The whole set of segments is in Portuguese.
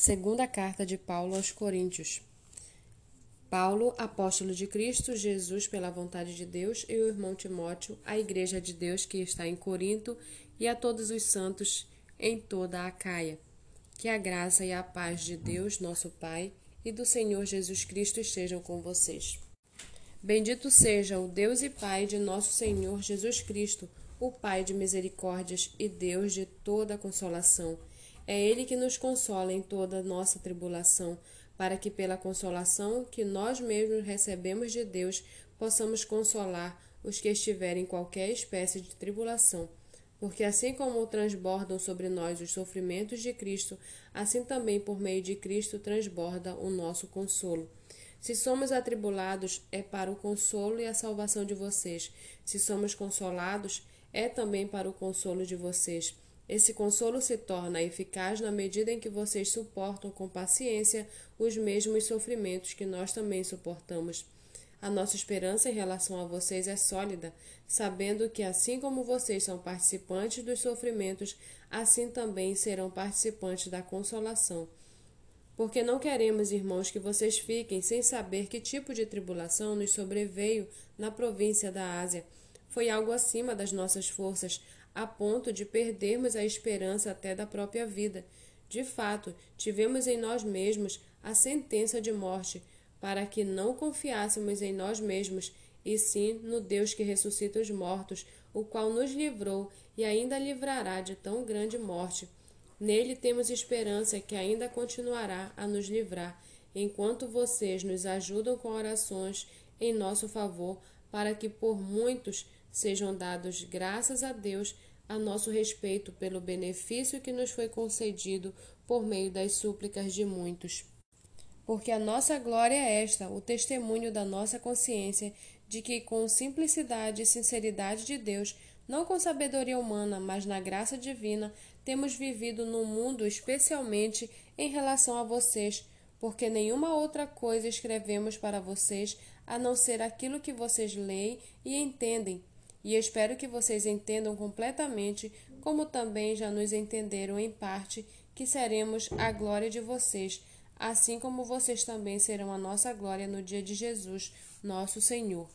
Segunda carta de Paulo aos Coríntios. Paulo, apóstolo de Cristo Jesus pela vontade de Deus, e o irmão Timóteo, à igreja de Deus que está em Corinto, e a todos os santos em toda a Caia. Que a graça e a paz de Deus, nosso Pai, e do Senhor Jesus Cristo estejam com vocês. Bendito seja o Deus e Pai de nosso Senhor Jesus Cristo, o Pai de misericórdias e Deus de toda consolação é Ele que nos consola em toda nossa tribulação, para que, pela consolação que nós mesmos recebemos de Deus, possamos consolar os que estiverem em qualquer espécie de tribulação. Porque assim como transbordam sobre nós os sofrimentos de Cristo, assim também por meio de Cristo transborda o nosso consolo. Se somos atribulados, é para o consolo e a salvação de vocês. Se somos consolados, é também para o consolo de vocês esse consolo se torna eficaz na medida em que vocês suportam com paciência os mesmos sofrimentos que nós também suportamos. A nossa esperança em relação a vocês é sólida, sabendo que, assim como vocês são participantes dos sofrimentos, assim também serão participantes da consolação. Porque não queremos, irmãos, que vocês fiquem sem saber que tipo de tribulação nos sobreveio na província da Ásia. Foi algo acima das nossas forças, a ponto de perdermos a esperança até da própria vida. De fato, tivemos em nós mesmos a sentença de morte, para que não confiássemos em nós mesmos, e sim no Deus que ressuscita os mortos, o qual nos livrou e ainda livrará de tão grande morte. Nele temos esperança que ainda continuará a nos livrar, enquanto vocês nos ajudam com orações em nosso favor, para que por muitos sejam dados graças a Deus a nosso respeito pelo benefício que nos foi concedido por meio das súplicas de muitos. Porque a nossa glória é esta, o testemunho da nossa consciência de que, com simplicidade e sinceridade de Deus, não com sabedoria humana, mas na graça divina, temos vivido no mundo, especialmente em relação a vocês, porque nenhuma outra coisa escrevemos para vocês a não ser aquilo que vocês leem e entendem, e espero que vocês entendam completamente, como também já nos entenderam em parte, que seremos a glória de vocês, assim como vocês também serão a nossa glória no dia de Jesus, nosso Senhor.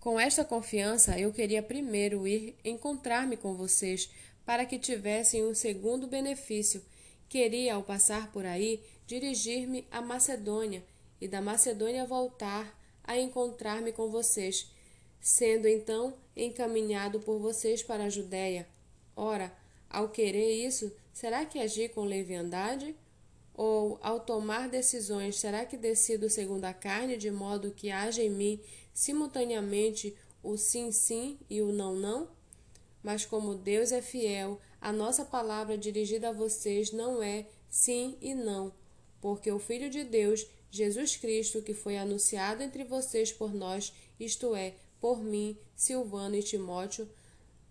Com esta confiança, eu queria primeiro ir encontrar-me com vocês, para que tivessem um segundo benefício. Queria, ao passar por aí, dirigir-me à Macedônia e da Macedônia voltar a encontrar-me com vocês sendo então encaminhado por vocês para a Judéia. Ora, ao querer isso, será que agi com leviandade? Ou, ao tomar decisões, será que decido segundo a carne, de modo que haja em mim simultaneamente o sim, sim e o não, não? Mas como Deus é fiel, a nossa palavra dirigida a vocês não é sim e não, porque o Filho de Deus, Jesus Cristo, que foi anunciado entre vocês por nós, isto é, por mim, Silvano e Timóteo,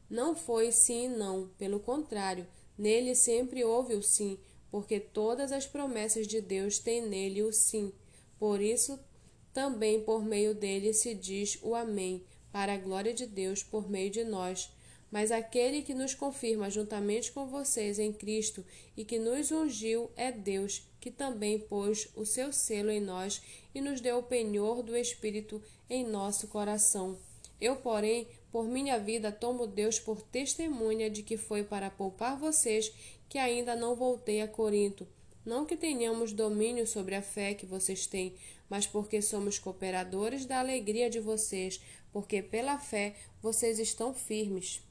não foi sim e não, pelo contrário, nele sempre houve o sim, porque todas as promessas de Deus têm nele o sim. Por isso, também por meio dele se diz o Amém, para a glória de Deus por meio de nós. Mas aquele que nos confirma juntamente com vocês em Cristo e que nos ungiu é Deus, que também pôs o seu selo em nós e nos deu o penhor do Espírito em nosso coração. Eu, porém, por minha vida, tomo Deus por testemunha de que foi para poupar vocês que ainda não voltei a Corinto. Não que tenhamos domínio sobre a fé que vocês têm, mas porque somos cooperadores da alegria de vocês, porque pela fé vocês estão firmes.